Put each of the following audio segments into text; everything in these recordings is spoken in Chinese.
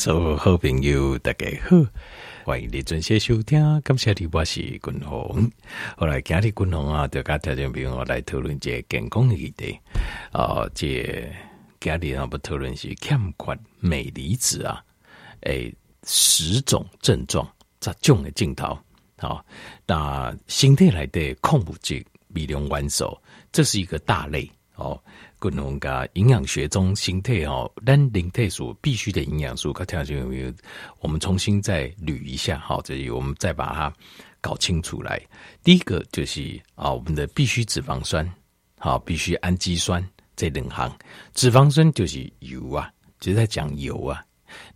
所有好朋友大家好，欢迎你准时收听。感谢你，我是君鸿。后来今日君鸿啊，就跟条件朋友来讨论这健康的议题。啊、这今日啊，不讨论是欠缺镁离子啊，诶，十种症状，十种的镜头。好，那身体来的矿物质微量元素，这是一个大类哦。共同噶营养学中，心态哦，单零态素必须的营养素，可条件有没有？我们重新再捋一下，好，这里我们再把它搞清楚来。第一个就是啊，我们的必需脂肪酸，好，必须氨基酸这两行。脂肪酸就是油啊，就是在讲油啊。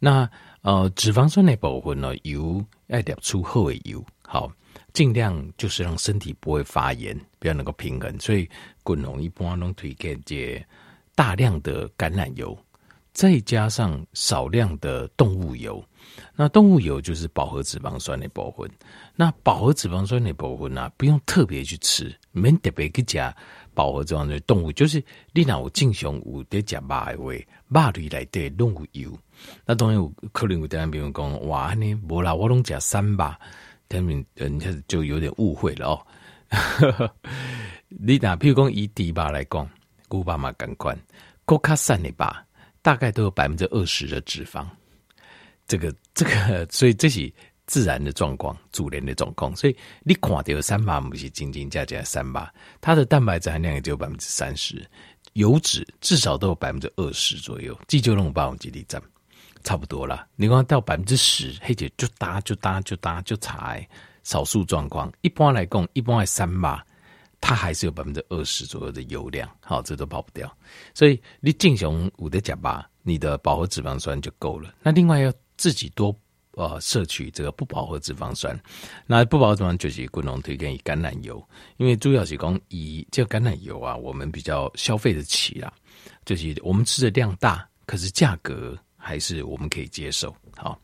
那呃，脂肪酸的部分呢，油要得出好的油，好。尽量就是让身体不会发炎，比较能够平衡。所以，滚龙一般都推荐这大量的橄榄油，再加上少量的动物油。那动物油就是饱和脂肪酸的部分。那饱和脂肪酸的部分呢、啊，不用特别去吃，没特别去加饱和脂肪酸动物，就是你若有正常有在吃肉的话，肉类来的动物油。那当然有可能有的人比如讲，哇，你无啦，我拢吃三吧。他们人家就有点误会了哦。你拿譬如讲以低吧来讲，古巴嘛感官，高卡散的吧，大概都有百分之二十的脂肪。这个 这个，所以这是自然的状况，自然的状况。所以你看到三八，不是斤斤加加三八，它的蛋白质含量也只有百分之三十，油脂至少都有百分之二十左右。这就让我把我记忆占。差不多了，你看到百分之十，黑姐就搭就搭就搭就踩，少数状况，一般来讲，一般来三吧，它还是有百分之二十左右的油量，好，这都跑不掉。所以你进行五的甲吧，你的饱和脂肪酸就够了。那另外要自己多呃摄取这个不饱和脂肪酸，那不饱和脂肪就是共同推荐以橄榄油，因为主要是讲以这个橄榄油啊，我们比较消费得起啦，就是我们吃的量大，可是价格。还是我们可以接受。好，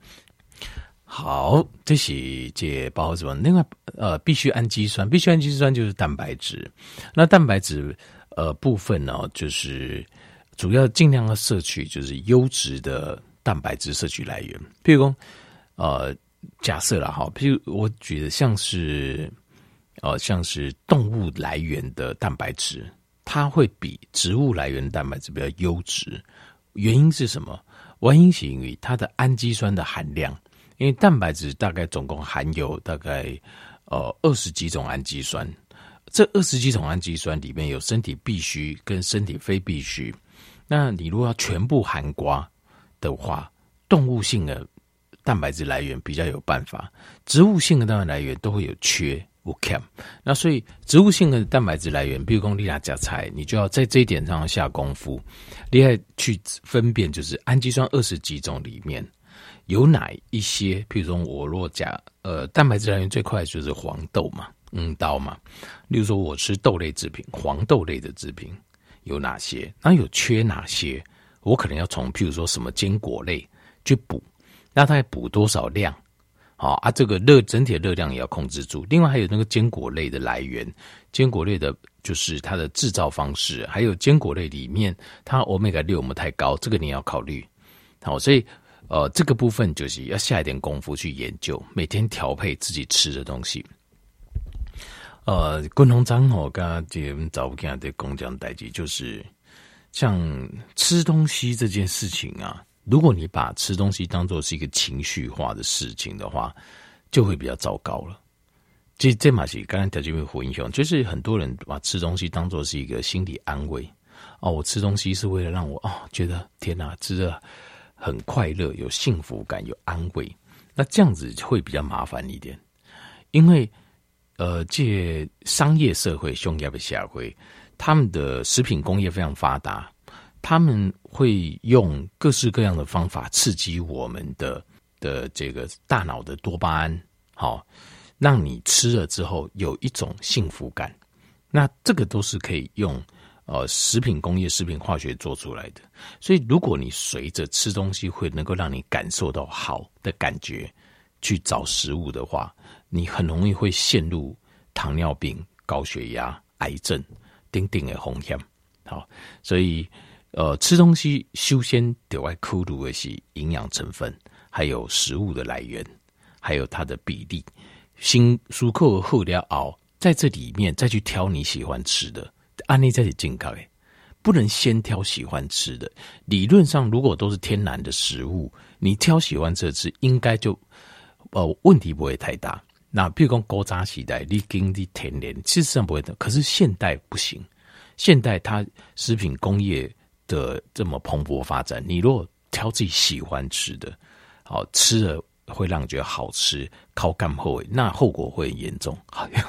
好，这是这饱和脂肪。另外，呃，必需氨基酸，必须氨基酸就是蛋白质。那蛋白质呃部分呢，就是主要尽量要摄取就是优质的蛋白质摄取来源。譬如说，呃，假设了哈，譬如我觉得像是呃像是动物来源的蛋白质，它会比植物来源蛋白质比较优质。原因是什么？原因是因为它的氨基酸的含量，因为蛋白质大概总共含有大概呃二十几种氨基酸，这二十几种氨基酸里面有身体必需跟身体非必需。那你如果要全部含瓜的话，动物性的蛋白质来源比较有办法，植物性的蛋白来源都会有缺。不 cam，那所以植物性的蛋白质来源，比如说你拿夹菜，你就要在这一点上下功夫，你要去分辨，就是氨基酸二十几种里面有哪一些，譬如说我若加呃蛋白质来源最快就是黄豆嘛，嗯豆嘛，例如说我吃豆类制品，黄豆类的制品有哪些？那有缺哪些？我可能要从譬如说什么坚果类去补，那它要补多少量？好啊，这个热整体的热量也要控制住。另外还有那个坚果类的来源，坚果类的就是它的制造方式，还有坚果类里面它欧米伽六有没有太高，这个你要考虑。好，所以呃这个部分就是要下一点功夫去研究，每天调配自己吃的东西。呃，共同章我刚刚这们早跟的工匠代志，就是像吃东西这件事情啊。如果你把吃东西当做是一个情绪化的事情的话，就会比较糟糕了。这这马西刚才条件会回应熊，就是很多人把吃东西当做是一个心理安慰哦，我吃东西是为了让我哦觉得天哪，吃的很快乐，有幸福感，有安慰。那这样子会比较麻烦一点，因为呃，这商业社会、商业的社会，他们的食品工业非常发达。他们会用各式各样的方法刺激我们的的这个大脑的多巴胺，好，让你吃了之后有一种幸福感。那这个都是可以用呃食品工业、食品化学做出来的。所以，如果你随着吃东西会能够让你感受到好的感觉去找食物的话，你很容易会陷入糖尿病、高血压、癌症、丁丁的风险。好，所以。呃，吃东西修仙得外库鲁的是营养成分，还有食物的来源，还有它的比例。新舒克后料熬在这里面再去挑你喜欢吃的，安利在这里健康诶，不能先挑喜欢吃的。理论上，如果都是天然的食物，你挑喜欢吃吃，应该就呃问题不会太大。那譬如讲高渣时代，你经历天然，事实上不会的。可是现代不行，现代它食品工业。的这么蓬勃发展，你如果挑自己喜欢吃的，好吃了会让你觉得好吃，靠干后，那后果会很严重。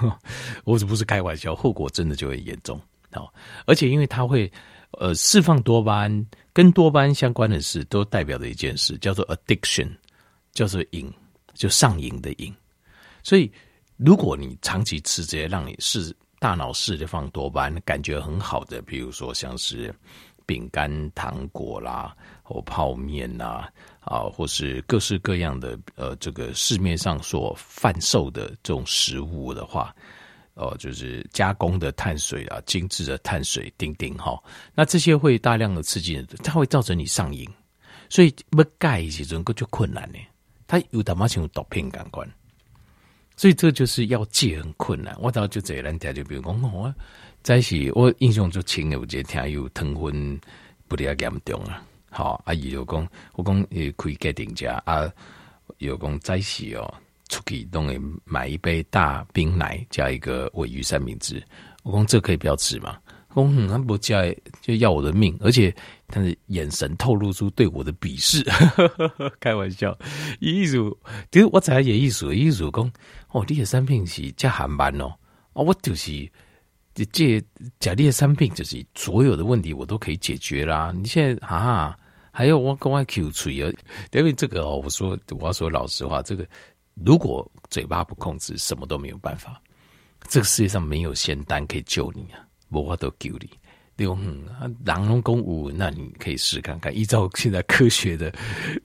我这不是开玩笑，后果真的就会严重。好，而且因为它会呃释放多巴胺，跟多巴胺相关的事，都代表着一件事，叫做 addiction，叫做瘾，就上瘾的瘾。所以如果你长期吃这些让你是大脑释放多巴胺，感觉很好的，比如说像是。饼干、糖果啦，或泡面呐，啊，或是各式各样的呃，这个市面上所贩售的这种食物的话，呃，就是加工的碳水啊，精致的碳水，丁丁哈，那这些会大量的刺激，它会造成你上瘾，所以要戒其实个就困难呢，它有他妈像毒品感官，所以这就是要戒很困难。我倒就这人家就比如讲我。一起，我印象最深的，我觉得听有糖分不离严重啊。好，阿姨就讲，我讲也可以给定价啊。有讲在一起哦，出去都会买一杯大冰奶加一个鮪鱼三明治。我讲这可以不要吃吗？我讲他不加就要我的命，而且他的眼神透露出对我的鄙视。开玩笑，意思其实我才也意思，意思讲哦，你的产品是加韩版哦，啊，我就是。这这假列三病就是所有的问题我都可以解决啦！你现在啊，还要我跟我 Q 吹啊？因为这个哦，我说我要说老实话，这个如果嘴巴不控制，什么都没有办法。这个世界上没有仙丹可以救你啊！我话都救你，对吧？嗯，狼龙共舞，那你可以试看看。依照现在科学的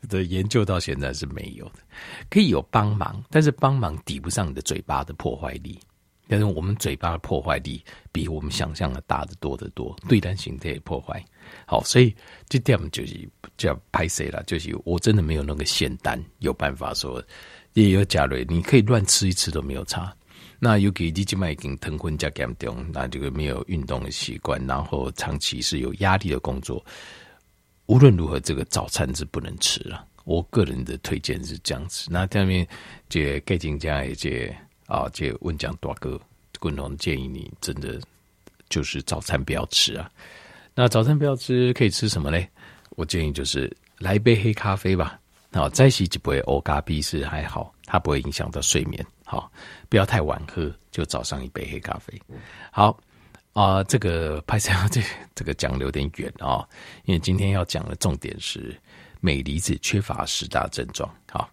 的研究，到现在是没有的，可以有帮忙，但是帮忙抵不上你的嘴巴的破坏力。但是我们嘴巴的破坏力比我们想象的大得多得多，对单形态破坏。好，所以这点就是叫拍谁了？就是我真的没有那个仙丹，有办法说也有假瑞，你可以乱吃一次都没有差。那尤其你这边已经疼昏加严重，那这个没有运动的习惯，然后长期是有压力的工作，无论如何，这个早餐是不能吃了。我个人的推荐是这样子。那下面这盖金家也这。啊，这温江大哥，滚龙建议你真的就是早餐不要吃啊。那早餐不要吃，可以吃什么嘞？我建议就是来一杯黑咖啡吧。好，再洗几杯欧咖啡是还好，它不会影响到睡眠。好，不要太晚喝，就早上一杯黑咖啡。好啊，这个拍摄这 这个讲的有点远啊，因为今天要讲的重点是镁离子缺乏十大症状。好，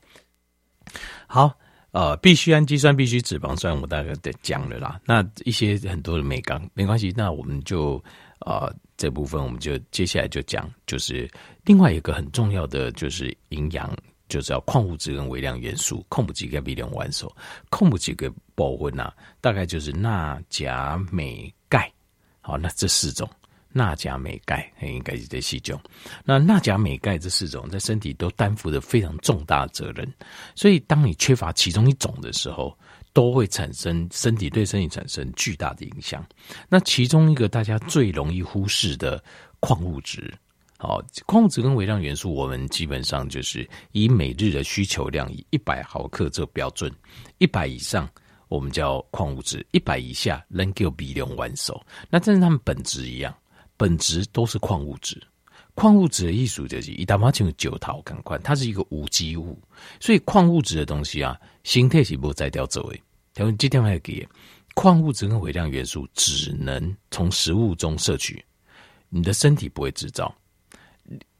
好。呃，必需氨基酸、必需脂肪酸，我大概得讲了啦。那一些很多的镁钢没关系，那我们就呃这部分我们就接下来就讲，就是另外一个很重要的就是营养，就是要矿物质跟微量元素，控不几个比两万手，控不几个保温呐，大概就是钠、钾、镁、钙，好，那这四种。钠、钾、镁、钙，应该是这四种。那钠、钾、镁、钙这四种，在身体都担负着非常重大责任。所以，当你缺乏其中一种的时候，都会产生身体对身体产生巨大的影响。那其中一个大家最容易忽视的矿物质，好，矿物质跟微量元素，我们基本上就是以每日的需求量以一百毫克做标准，一百以上我们叫矿物质，一百以下能够比量完手。那但是它们本质一样。本质都是矿物质，矿物质的艺术就是一大把就九桃赶快，它是一个无机物，所以矿物质的东西啊，形态是不再掉走诶。他们今天还给矿物质跟微量元素，只能从食物中摄取，你的身体不会制造。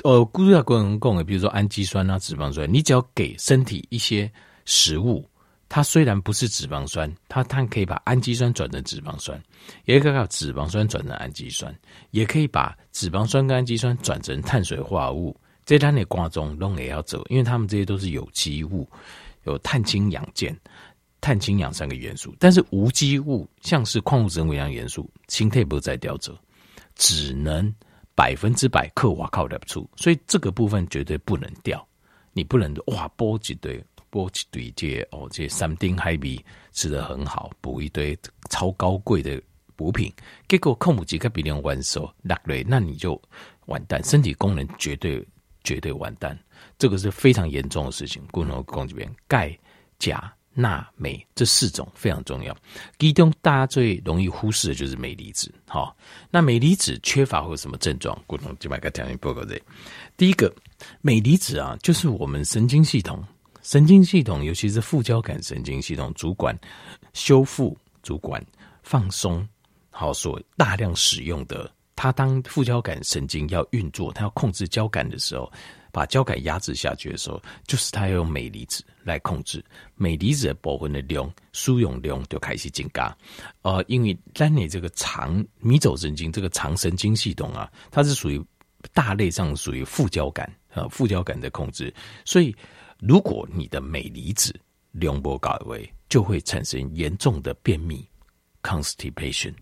呃，估计过能供诶，比如说氨基酸啊、脂肪酸，你只要给身体一些食物。它虽然不是脂肪酸，它它可以把氨基酸转成脂肪酸，也可以把脂肪酸转成氨基酸，也可以把脂肪酸跟氨基酸转成碳水化合物。这单的瓜中都也要走，因为它们这些都是有机物，有碳氢氧键、碳氢氧三个元素。但是无机物，像是矿物质、微量元素，氢钛不再掉走，只能百分之百刻瓦靠得出，所以这个部分绝对不能掉。你不能哇，补一堆，补一堆这哦，这三丁海米吃的很好，补一堆超高贵的补品，结果控母鸡跟别人完手落泪，那你就完蛋，身体功能绝对绝对完蛋，这个是非常严重的事情。共同讲这边，钙、钾、钠、镁这四种非常重要，其中大家最容易忽视的就是镁离子。好，那镁离子缺乏会有什么症状？共同就把个条件报告这。第一个，镁离子啊，就是我们神经系统、神经系统，尤其是副交感神经系统主管修复、主管放松，好，所大量使用的。它当副交感神经要运作，它要控制交感的时候，把交感压制下去的时候，就是它要用镁离子来控制。镁离子的部分的量、输用量就开始增加。呃，因为在你这个肠迷走神经这个肠神经系统啊，它是属于。大类上属于副交感啊，副交感的控制，所以如果你的镁离子量不高位，就会产生严重的便秘 （constipation）。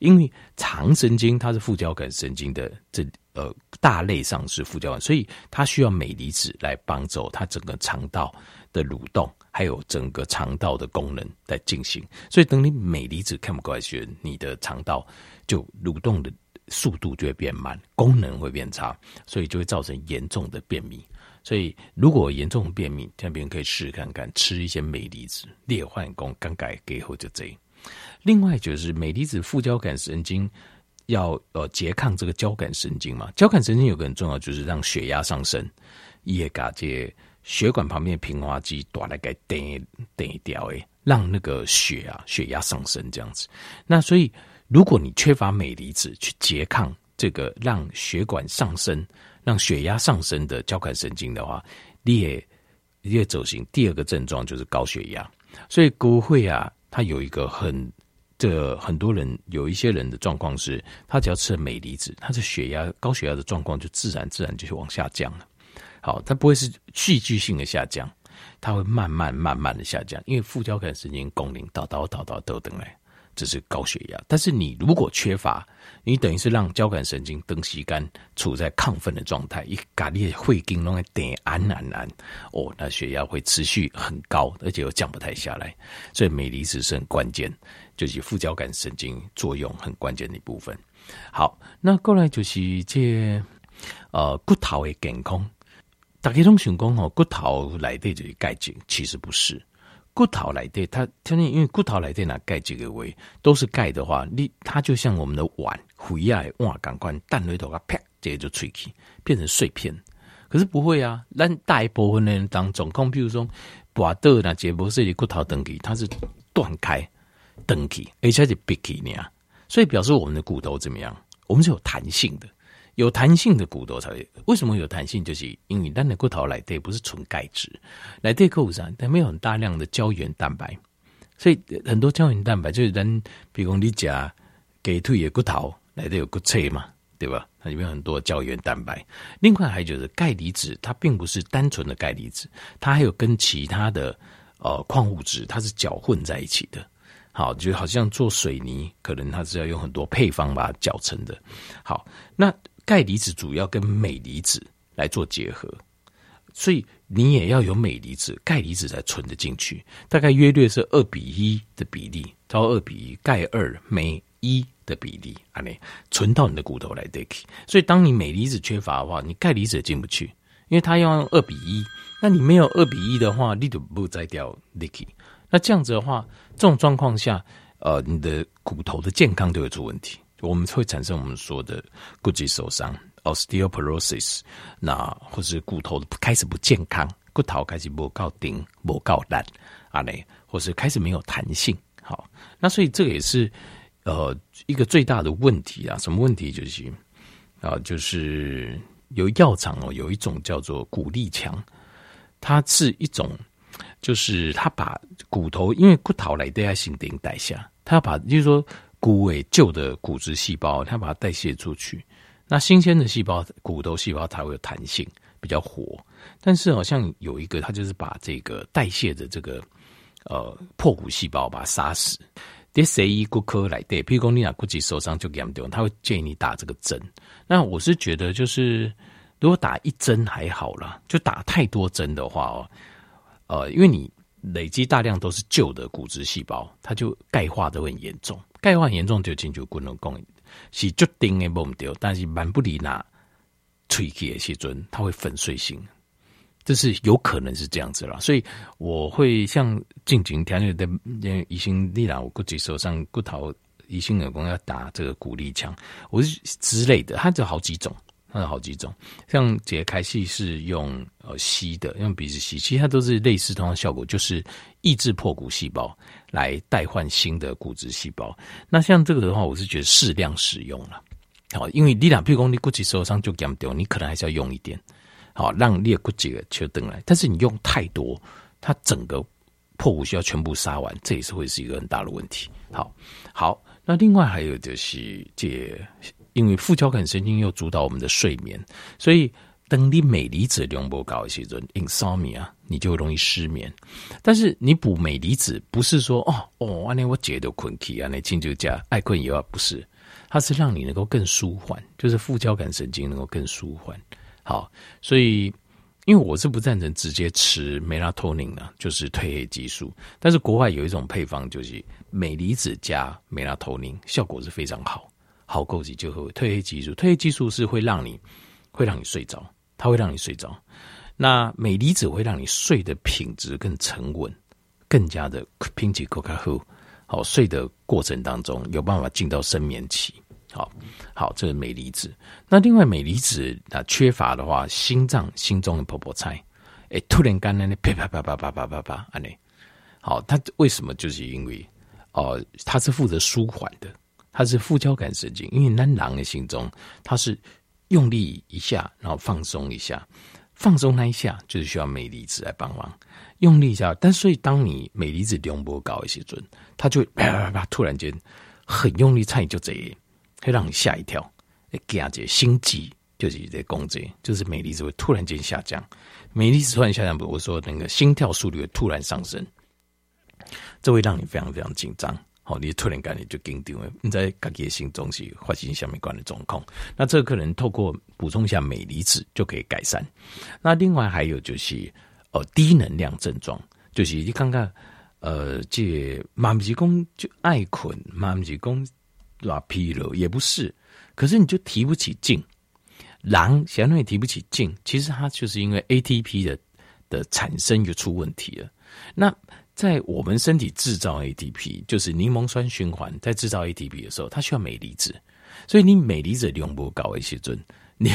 因为肠神经它是副交感神经的这呃大类上是副交感，所以它需要镁离子来帮助它整个肠道的蠕动，还有整个肠道的功能在进行。所以等你镁离子看不过来时，你的肠道就蠕动的。速度就会变慢，功能会变差，所以就会造成严重的便秘。所以如果严重便秘，这边可以试试看看吃一些镁离子，裂换功刚改给后就这。另外就是镁离子副交感神经要呃拮抗这个交感神经嘛，交感神经有个很重要就是让血压上升，也把这血管旁边平滑肌短来给顶顶掉诶，让那个血啊血压上升这样子。那所以。如果你缺乏镁离子去拮抗这个让血管上升、让血压上升的交感神经的话，你也你也走行第二个症状就是高血压。所以骨会啊，它有一个很这很多人有一些人的状况是，他只要吃了镁离子，他的血压高血压的状况就自然自然就是往下降了。好，它不会是戏剧性的下降，它会慢慢慢慢的下降，因为副交感神经功能叨叨叨叨都等来。这是高血压，但是你如果缺乏，你等于是让交感神经灯吸干，处在亢奋的状态，一咖喱会经弄来点安安安，哦，那血压会持续很高，而且又降不太下来，所以镁离子是很关键，就是副交感神经作用很关键的一部分。好，那过来就是这呃骨头的健康，大家都想讲哦，骨头来的就是钙质，其实不是。骨头来的，它天天因为骨头来的哪钙这个位都是钙的话，你它就像我们的碗，回来哇，赶快蛋里头啊啪，这个就碎去，变成碎片。可是不会啊，咱大一部分的人当中，比如说把豆那节不是的骨头登记，它是断开登记，而且是闭起呢，所以表示我们的骨头怎么样？我们是有弹性的。有弹性的骨头才会，为什么有弹性？就是因为咱的骨头来对不是纯钙质，来对构上，但没有很大量的胶原蛋白，所以很多胶原蛋白就是人，比如你夹给腿的骨头来的有骨髓嘛，对吧？它里面有很多胶原蛋白。另外还有就是钙离子，它并不是单纯的钙离子，它还有跟其他的呃矿物质，它是搅混在一起的。好，就好像做水泥，可能它是要用很多配方把它搅成的。好，那。钙离子主要跟镁离子来做结合，所以你也要有镁离子，钙离子才存得进去。大概约略是二比一的比例，到二比一，钙二镁一的比例，啊，你存到你的骨头来得去。所以当你镁离子缺乏的话，你钙离子也进不去，因为它要用二比一。那你没有二比一的话，你就不再掉 Dicky。那这样子的话，这种状况下，呃，你的骨头的健康就会出问题。我们会产生我们说的骨质受伤 （osteoporosis），那或是骨头开始不健康，骨头开始不够顶、不够烂啊嘞，或是开始没有弹性。好，那所以这个也是呃一个最大的问题啊。什么问题？就是啊，就是有药厂哦，有一种叫做骨力强，它是一种，就是它把骨头，因为骨头来都要新陈代谢，它要把，就是说。骨诶旧的骨质细胞，它把它代谢出去，那新鲜的细胞，骨头细胞才会有弹性，比较活。但是好像有一个，它就是把这个代谢的这个呃破骨细胞把它杀死。第谁一骨科来对，譬如说你俩骨质受伤就严重，他会建议你打这个针。那我是觉得，就是如果打一针还好啦，就打太多针的话哦，呃，因为你累积大量都是旧的骨质细胞，它就钙化都很严重，钙化严重就进去骨能供应是决定的不掉，但是蛮不离那吹气的时阵，它会粉碎性。这是有可能是这样子了，所以我会像进行调理的医生，你让我估计手上骨头医生有功要打这个骨力枪，我是之类的，它有好几种，它有好几种，像解开系是用呃吸的，用鼻子吸，其实它都是类似同样效果，就是抑制破骨细胞来代换新的骨质细胞。那像这个的话，我是觉得适量使用了，好，因为你俩譬如说你估计受伤就减掉，你可能还是要用一点。好，让裂骨节就等来，但是你用太多，它整个破骨需要全部杀完，这也是会是一个很大的问题。好，好，那另外还有就是，这因为副交感神经又主导我们的睡眠，所以等你镁离子量不高一些人，insomnia，你就容易失眠。但是你补镁离子不是说哦哦，安尼我解得困起啊，那进就加爱困以外不是，它是让你能够更舒缓，就是副交感神经能够更舒缓。好，所以因为我是不赞成直接吃梅拉托宁的，就是褪黑激素。但是国外有一种配方，就是镁离子加梅拉托宁，效果是非常好，好够级就会褪黑激素。褪黑激素是会让你会让你睡着，它会让你睡着。那镁离子会让你睡的品质更沉稳，更加的品质更加好。好，睡的过程当中有办法进到深眠期。好好，这是镁离子。那另外镁离子啊缺乏的话，心脏心中的婆婆菜，哎，突然间呢，啪啪啪啪啪啪啪啪，啊呢，好，它为什么？就是因为哦、呃，它是负责舒缓的，它是副交感神经。因为男人的心中，它是用力一下，然后放松一下，放松那一下就是需要镁离子来帮忙，用力一下。但所以当你镁离子量不高一些准，它就啪啪啪，突然间很用力，菜就这样。会让你吓一跳，惊觉心悸就是在攻击，就是镁离子会突然间下降，镁离子突然下降，不，我说那个心跳速率会突然上升，这会让你非常非常紧张。好，你突然感觉就紧张，你在自己的心中是发生什么样的状况？那这可能透过补充一下镁离子就可以改善。那另外还有就是呃低能量症状，就是你看看呃这妈咪公就爱困，妈咪公。拉疲劳也不是，可是你就提不起劲，狼相当于提不起劲，其实它就是因为 ATP 的的产生就出问题了。那在我们身体制造 ATP，就是柠檬酸循环在制造 ATP 的时候，它需要镁离子，所以你镁离子量不高一些准，你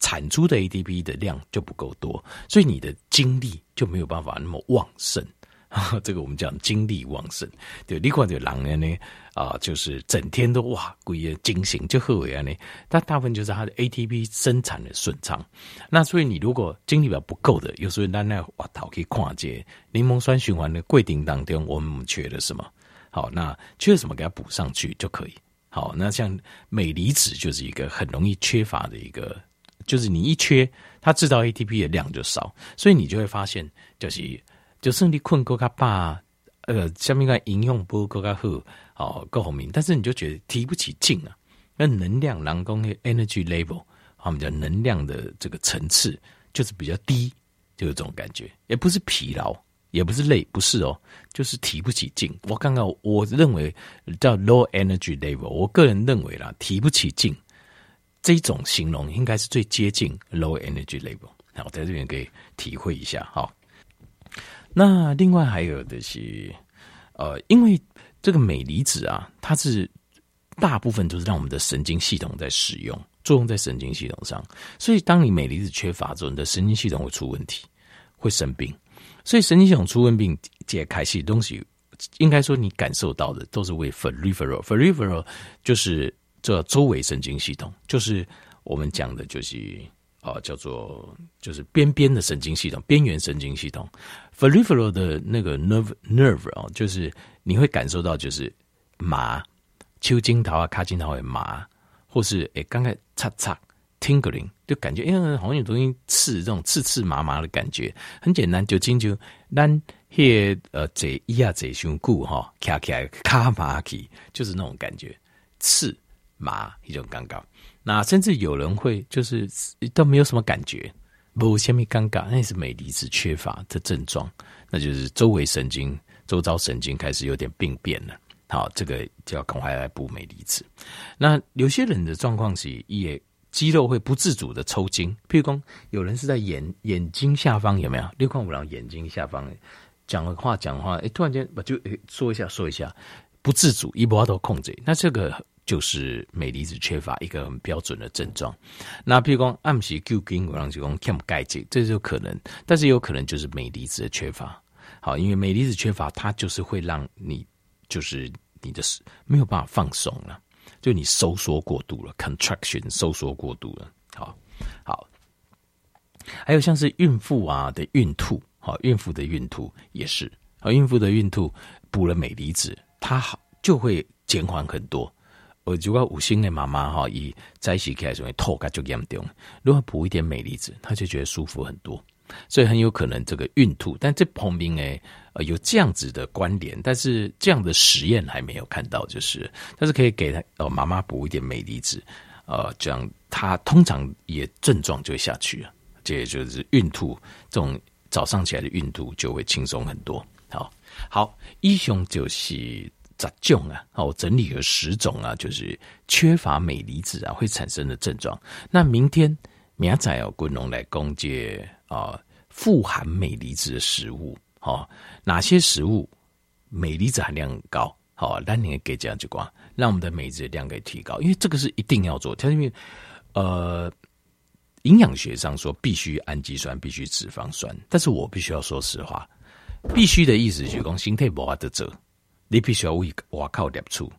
产出的 ATP 的量就不够多，所以你的精力就没有办法那么旺盛。这个我们讲精力旺盛，对，另外这狼人呢啊，就是整天都哇，鬼也惊醒就喝维安呢，但大部分就是它的 ATP 生产的顺畅。那所以你如果精力比较不够的，有时候那那哇，头可以跨界柠檬酸循环的柜顶当中，我们缺了什么？好，那缺了什么给它补上去就可以。好，那像镁离子就是一个很容易缺乏的一个，就是你一缺，它制造 ATP 的量就少，所以你就会发现就是。就算你困够较饱，呃，下面个营养不够较好，哦，够好命，但是你就觉得提不起劲啊。那能量，人工的 energy level，我们叫能量的这个层次就是比较低，就有这种感觉，也不是疲劳，也不是累，不是哦，就是提不起劲。我刚刚我认为叫 low energy level，我个人认为啦，提不起劲这种形容应该是最接近 low energy level。那我在这边可以体会一下，哈。那另外还有的是，呃，因为这个镁离子啊，它是大部分都是让我们的神经系统在使用，作用在神经系统上，所以当你镁离子缺乏之后，你的神经系统会出问题，会生病。所以神经系统出问病，解开系东西，应该说你感受到的都是为 peripheral，peripheral 就是这周围神经系统，就是我们讲的就是。啊，叫做就是边边的神经系统，边缘神经系统，peripheral 的那个 nerve nerve 啊，就是你会感受到就是麻，丘筋桃啊，卡筋桃会麻，或是诶，刚才擦擦 tingling，就感觉因为好像有东西刺，这种刺刺麻麻的感觉，很简单，就进就咱嘿，呃，坐一啊坐胸骨哈，卡卡卡麻起，就是那种感觉，刺麻一种尴尬。那甚至有人会就是都没有什么感觉，不下面尴尬，那是镁离子缺乏的症状，那就是周围神经、周遭神经开始有点病变了。好，这个就要赶快来补镁离子。那有些人的状况是也肌肉会不自主的抽筋，譬如说有人是在眼眼睛下方有没有？六矿五郎眼睛下方。讲的话，讲话，哎，突然间我就说一下，说一下，不自主，一波都控制，那这个就是镁离子缺乏一个很标准的症状。那譬如说暗时旧筋，我让就讲欠钙质，这就可能，但是有可能就是镁离子的缺乏。好，因为镁离子缺乏，它就是会让你就是你的没有办法放松了，就你收缩过度了，contraction 收缩过度了。好，好，还有像是孕妇啊的孕吐。好，孕妇的孕吐也是。好，孕妇的孕吐补了镁离子，它好就会减缓很多。我如果五星的妈妈哈，以在一起开始会吐个就严重，如果补一点镁离子，她就觉得舒服很多。所以很有可能这个孕吐，但这旁边诶呃有这样子的关联，但是这样的实验还没有看到，就是但是可以给她呃妈妈补一点镁离子，呃，这样她通常也症状就会下去了。这也就是孕吐这种。早上起来的孕吐就会轻松很多。好，好，一雄就是杂种啊，好，我整理了十种啊，就是缺乏镁离子啊会产生的症状。那明天明仔要滚龙来攻击啊，富含镁离子的食物，好，哪些食物镁离子含量高？好，那你给这样就光，让我们的镁质量给提高，因为这个是一定要做。它因为呃。营养学上说必须氨基酸，必须脂肪酸，但是我必须要说实话，必须的意思就是讲心态不好的者，你必须要为我靠点出，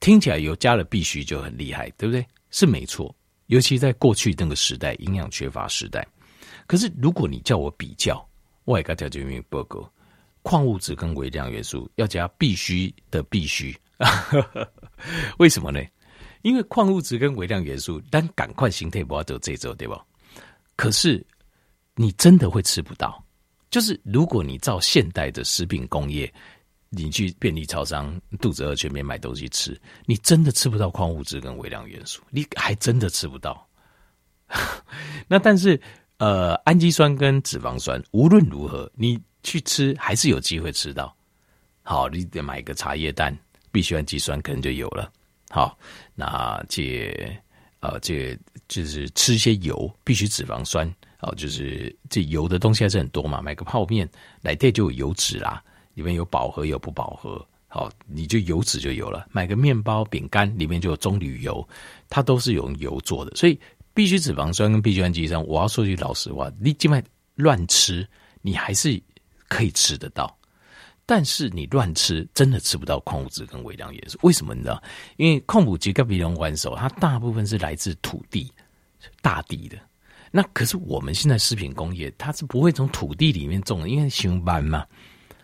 听起来有加了必须就很厉害，对不对？是没错，尤其在过去那个时代，营养缺乏时代。可是如果你叫我比较，我也该条件明报告，矿物质跟微量元素要加必须的必须，为什么呢？因为矿物质跟微量元素，但赶快形态不要走这周，对吧？可是你真的会吃不到。就是如果你照现代的食品工业，你去便利超商肚子饿全面买东西吃，你真的吃不到矿物质跟微量元素，你还真的吃不到。那但是呃，氨基酸跟脂肪酸无论如何，你去吃还是有机会吃到。好，你得买个茶叶蛋，必需氨基酸可能就有了。好，那这呃，这就是吃一些油，必须脂肪酸，哦，就是这油的东西还是很多嘛。买个泡面来带就有油脂啦，里面有饱和有不饱和，好，你就油脂就有了。买个面包饼干里面就有棕榈油，它都是用油做的，所以必须脂肪酸跟必需氨基酸，我要说句老实话，你尽管乱吃，你还是可以吃得到。但是你乱吃，真的吃不到矿物质跟微量元素。为什么你知道？因为矿物质跟微量元素，它大部分是来自土地、大地的。那可是我们现在食品工业，它是不会从土地里面种的，因为熊班嘛，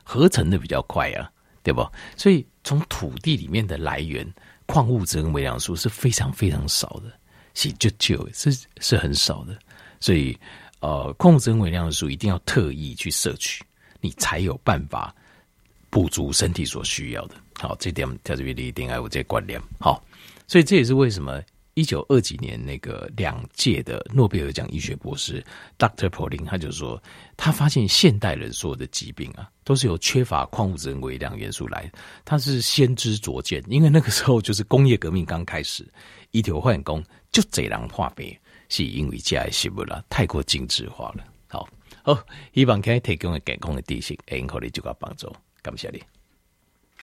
合成的比较快啊，对不？所以从土地里面的来源，矿物质跟微量元素是非常非常少的，是就就是是很少的。所以呃，矿物质跟微量元素一定要特意去摄取，你才有办法。补足身体所需要的，好，这点特别的一定要有这观念。好，所以这也是为什么一九二几年那个两届的诺贝尔奖医学博士 Dr. Pauling 他就说，他发现现代人所有的疾病啊，都是由缺乏矿物质和微量元素来。他是先知灼见，因为那个时候就是工业革命刚开始，医疗化工就这样化肥，是因为加些不了，太过精致化了。好，好，希望可以提供给健康的知识，能够你就个帮助。感谢你。